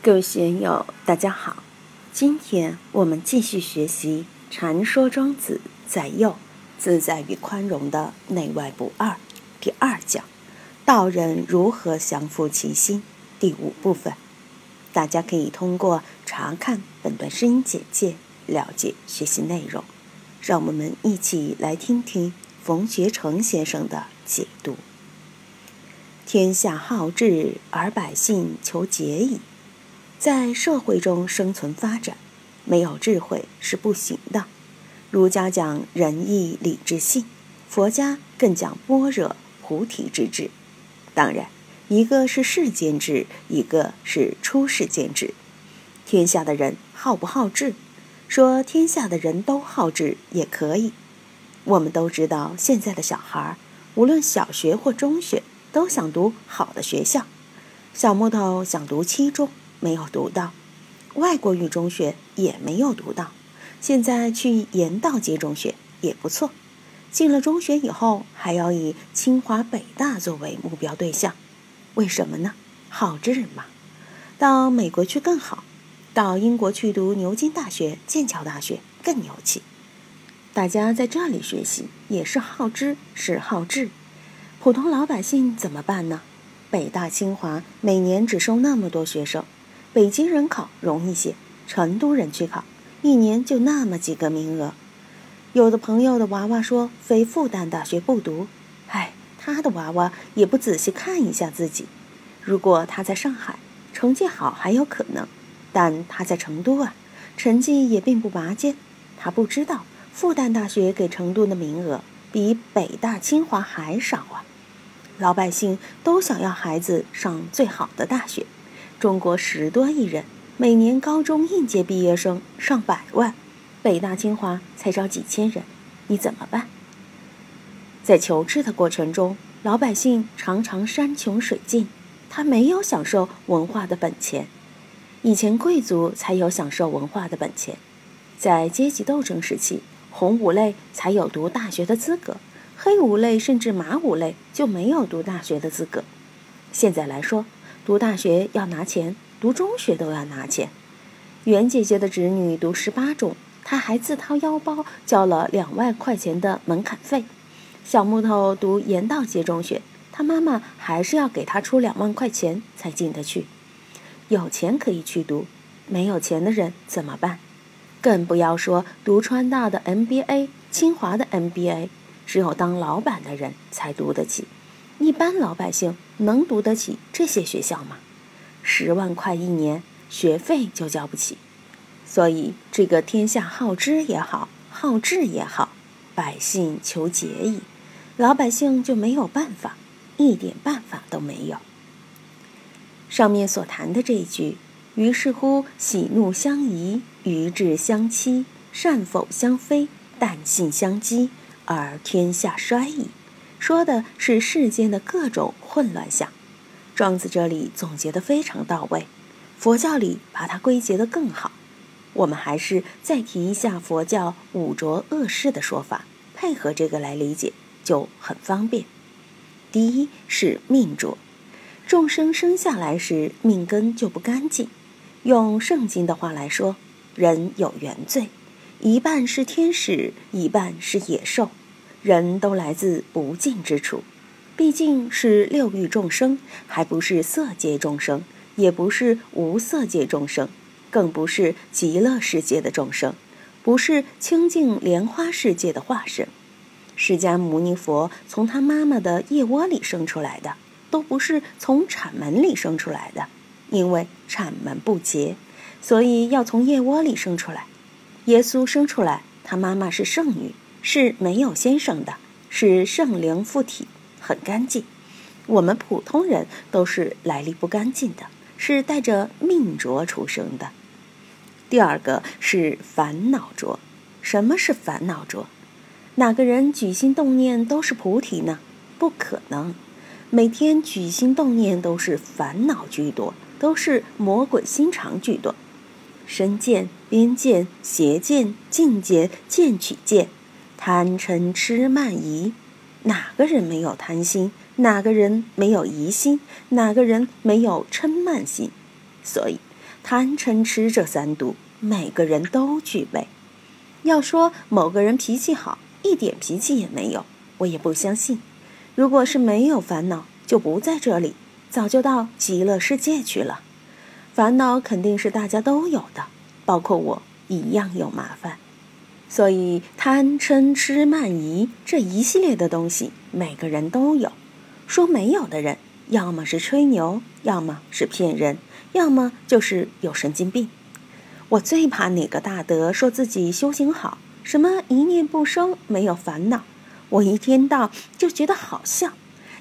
各位学友，大家好！今天我们继续学习《禅说庄子在右自在与宽容的内外不二》第二讲“道人如何降服其心”第五部分。大家可以通过查看本段声音简介了解学习内容。让我们一起来听听冯学成先生的解读：“天下好治而百姓求节矣。”在社会中生存发展，没有智慧是不行的。儒家讲仁义礼智信，佛家更讲般若菩提之智。当然，一个是世间智，一个是出世间智。天下的人好不好治？说天下的人都好治也可以。我们都知道，现在的小孩，无论小学或中学，都想读好的学校。小木头想读七中。没有读到，外国语中学也没有读到，现在去盐道街中学也不错。进了中学以后，还要以清华北大作为目标对象，为什么呢？好之人嘛。到美国去更好，到英国去读牛津大学、剑桥大学更牛气。大家在这里学习也是好知，是好智。普通老百姓怎么办呢？北大、清华每年只收那么多学生。北京人考容易些，成都人去考，一年就那么几个名额。有的朋友的娃娃说非复旦大学不读，唉，他的娃娃也不仔细看一下自己。如果他在上海，成绩好还有可能，但他在成都啊，成绩也并不拔尖。他不知道复旦大学给成都的名额比北大清华还少啊。老百姓都想要孩子上最好的大学。中国十多亿人，每年高中应届毕业生上百万，北大清华才招几千人，你怎么办？在求知的过程中，老百姓常常山穷水尽，他没有享受文化的本钱。以前贵族才有享受文化的本钱，在阶级斗争时期，红五类才有读大学的资格，黑五类甚至马五类就没有读大学的资格。现在来说。读大学要拿钱，读中学都要拿钱。袁姐姐的侄女读十八中，她还自掏腰包交了两万块钱的门槛费。小木头读盐道街中学，他妈妈还是要给他出两万块钱才进得去。有钱可以去读，没有钱的人怎么办？更不要说读川大的 MBA、清华的 MBA，只有当老板的人才读得起。一般老百姓能读得起这些学校吗？十万块一年学费就交不起，所以这个天下好知也好，好治也好，百姓求节矣，老百姓就没有办法，一点办法都没有。上面所谈的这一句，于是乎喜怒相宜，愚智相欺，善否相非，旦夕相激，而天下衰矣。说的是世间的各种混乱相，庄子这里总结的非常到位，佛教里把它归结的更好。我们还是再提一下佛教五浊恶世的说法，配合这个来理解就很方便。第一是命浊，众生生下来时命根就不干净。用圣经的话来说，人有原罪，一半是天使，一半是野兽。人都来自不净之处，毕竟是六欲众生，还不是色界众生，也不是无色界众生，更不是极乐世界的众生，不是清净莲花世界的化身。释迦牟尼佛从他妈妈的腋窝里生出来的，都不是从产门里生出来的，因为产门不洁，所以要从腋窝里生出来。耶稣生出来，他妈妈是圣女。是没有先生的，是圣灵附体，很干净。我们普通人都是来历不干净的，是带着命浊出生的。第二个是烦恼浊。什么是烦恼浊？哪个人举心动念都是菩提呢？不可能，每天举心动念都是烦恼居多，都是魔鬼心肠居多。身见、边见、邪见、境界、见取见。贪嗔痴慢疑，哪个人没有贪心？哪个人没有疑心？哪个人没有嗔慢心？所以，贪嗔痴这三毒，每个人都具备。要说某个人脾气好，一点脾气也没有，我也不相信。如果是没有烦恼，就不在这里，早就到极乐世界去了。烦恼肯定是大家都有的，包括我一样有麻烦。所以贪嗔痴慢疑这一系列的东西，每个人都有。说没有的人，要么是吹牛，要么是骗人，要么就是有神经病。我最怕哪个大德说自己修行好，什么一念不生，没有烦恼。我一听到就觉得好笑。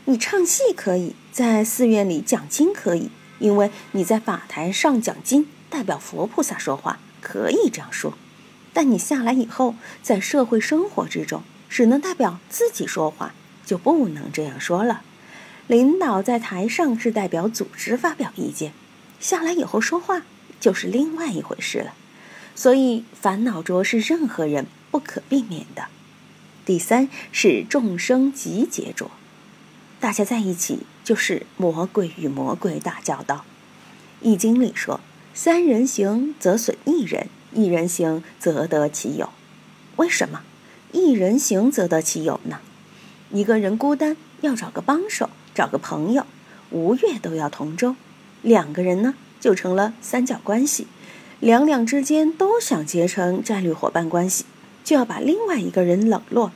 你唱戏可以，在寺院里讲经可以，因为你在法台上讲经，代表佛菩萨说话，可以这样说。但你下来以后，在社会生活之中，只能代表自己说话，就不能这样说了。领导在台上是代表组织发表意见，下来以后说话就是另外一回事了。所以烦恼着是任何人不可避免的。第三是众生集结着，大家在一起就是魔鬼与魔鬼打交道。易经里说：“三人行则损一人。”一人行则得其友，为什么？一人行则得其友呢？一个人孤单要找个帮手，找个朋友，吴越都要同舟。两个人呢，就成了三角关系。两两之间都想结成战略伙伴关系，就要把另外一个人冷落。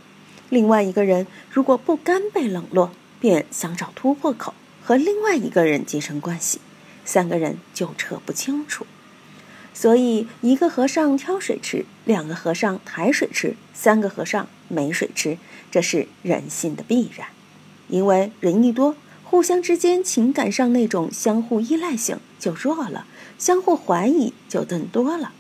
另外一个人如果不甘被冷落，便想找突破口和另外一个人结成关系，三个人就扯不清楚。所以，一个和尚挑水吃，两个和尚抬水吃，三个和尚没水吃，这是人性的必然。因为人一多，互相之间情感上那种相互依赖性就弱了，相互怀疑就更多了。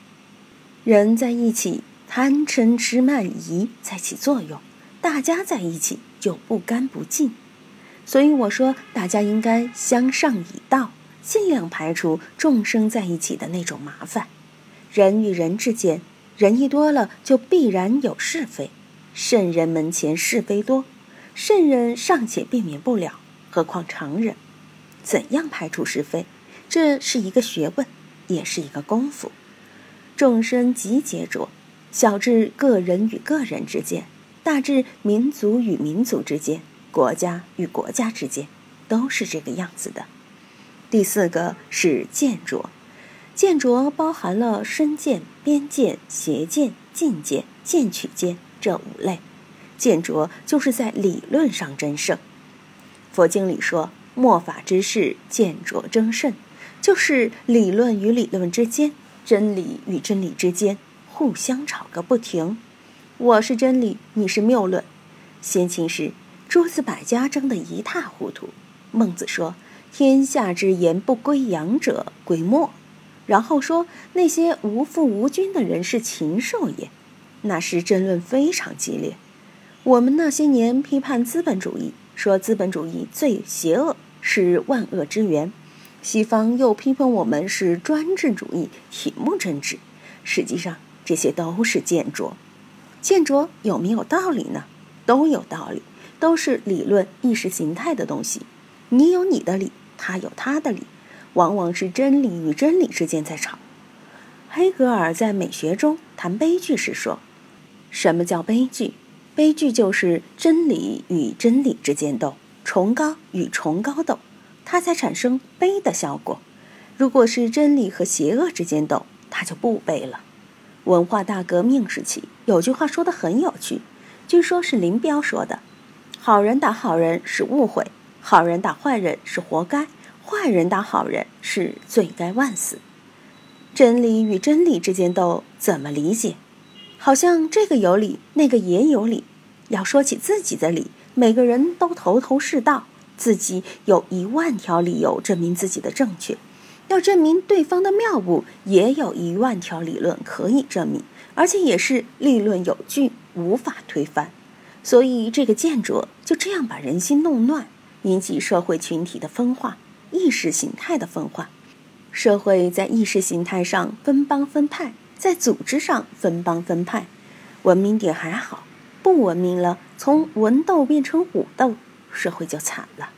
人在一起，贪嗔痴慢疑在起作用，大家在一起就不干不净。所以我说，大家应该相上以道。尽量排除众生在一起的那种麻烦。人与人之间，人一多了就必然有是非。圣人门前是非多，圣人尚且避免不了，何况常人？怎样排除是非？这是一个学问，也是一个功夫。众生集结着，小至个人与个人之间，大至民族与民族之间，国家与国家之间，都是这个样子的。第四个是见着，见着包含了身见、边见、邪见、近见、见取见这五类。见着就是在理论上争胜。佛经里说：“末法之事，见着争胜，就是理论与理论之间，真理与真理之间互相吵个不停。我是真理，你是谬论。先秦时，诸子百家争得一塌糊涂。孟子说。天下之言不归阳者，归末。然后说那些无父无君的人是禽兽也，那时争论非常激烈。我们那些年批判资本主义，说资本主义最邪恶，是万恶之源。西方又批判我们是专制主义，铁木真治。实际上这些都是见着，见着有没有道理呢？都有道理，都是理论意识形态的东西。你有你的理。他有他的理，往往是真理与真理之间在吵。黑格尔在美学中谈悲剧时说：“什么叫悲剧？悲剧就是真理与真理之间斗，崇高与崇高斗，它才产生悲的效果。如果是真理和邪恶之间斗，它就不悲了。”文化大革命时期有句话说的很有趣，据说是林彪说的：“好人打好人是误会。”好人打坏人是活该，坏人打好人是罪该万死。真理与真理之间斗，怎么理解？好像这个有理，那个也有理。要说起自己的理，每个人都头头是道，自己有一万条理由证明自己的正确；要证明对方的谬误，也有一万条理论可以证明，而且也是立论有据，无法推翻。所以这个见着就这样把人心弄乱。引起社会群体的分化，意识形态的分化。社会在意识形态上分帮分派，在组织上分帮分派。文明点还好，不文明了，从文斗变成武斗，社会就惨了。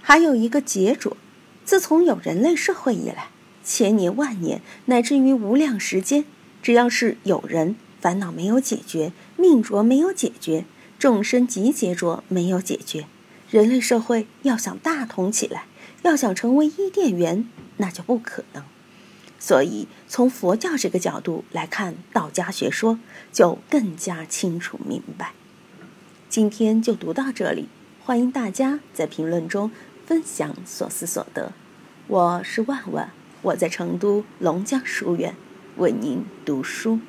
还有一个结着，自从有人类社会以来，千年万年，乃至于无量时间，只要是有人烦恼没有解决，命浊没有解决，众生集结浊没有解决，人类社会要想大同起来，要想成为伊甸园，那就不可能。所以，从佛教这个角度来看道家学说，就更加清楚明白。今天就读到这里，欢迎大家在评论中分享所思所得。我是万万。我在成都龙江书院为您读书。